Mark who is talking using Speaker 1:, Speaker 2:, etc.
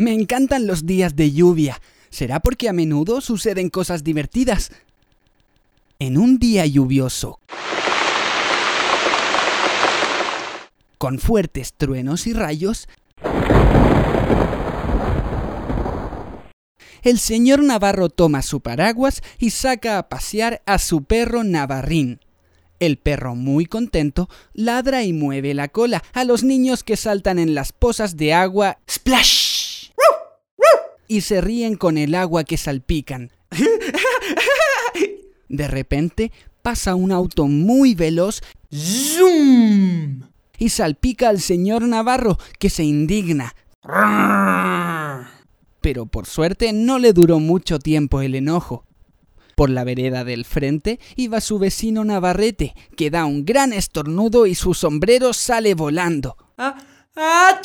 Speaker 1: Me encantan los días de lluvia. ¿Será porque a menudo suceden cosas divertidas? En un día lluvioso, con fuertes truenos y rayos, el señor Navarro toma su paraguas y saca a pasear a su perro Navarrín. El perro, muy contento, ladra y mueve la cola a los niños que saltan en las pozas de agua ¡Splash! Y se ríen con el agua que salpican. De repente pasa un auto muy veloz
Speaker 2: ¡Zoom!
Speaker 1: y salpica al señor Navarro, que se indigna. Pero por suerte no le duró mucho tiempo el enojo. Por la vereda del frente iba su vecino Navarrete, que da un gran estornudo y su sombrero sale volando.
Speaker 2: ¡Ah! ¡Ah!